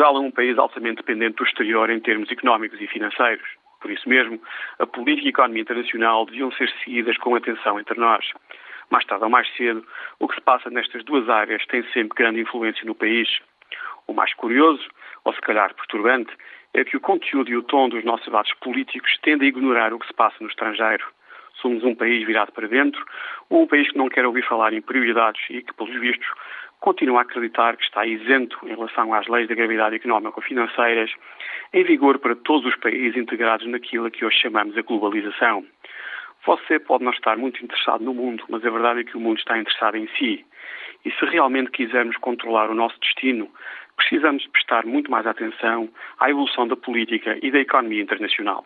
Portugal é um país altamente dependente do exterior em termos económicos e financeiros. Por isso mesmo, a política e a economia internacional deviam ser seguidas com atenção entre nós. Mais tarde ou mais cedo, o que se passa nestas duas áreas tem sempre grande influência no país. O mais curioso, ou se calhar perturbante, é que o conteúdo e o tom dos nossos debates políticos tendem a ignorar o que se passa no estrangeiro. Somos um país virado para dentro, um país que não quer ouvir falar em prioridades e que, pelos vistos, continua a acreditar que está isento em relação às leis da gravidade económico-financeiras em vigor para todos os países integrados naquilo que hoje chamamos a globalização. Você pode não estar muito interessado no mundo, mas a verdade é que o mundo está interessado em si. E se realmente quisermos controlar o nosso destino, precisamos prestar muito mais atenção à evolução da política e da economia internacional.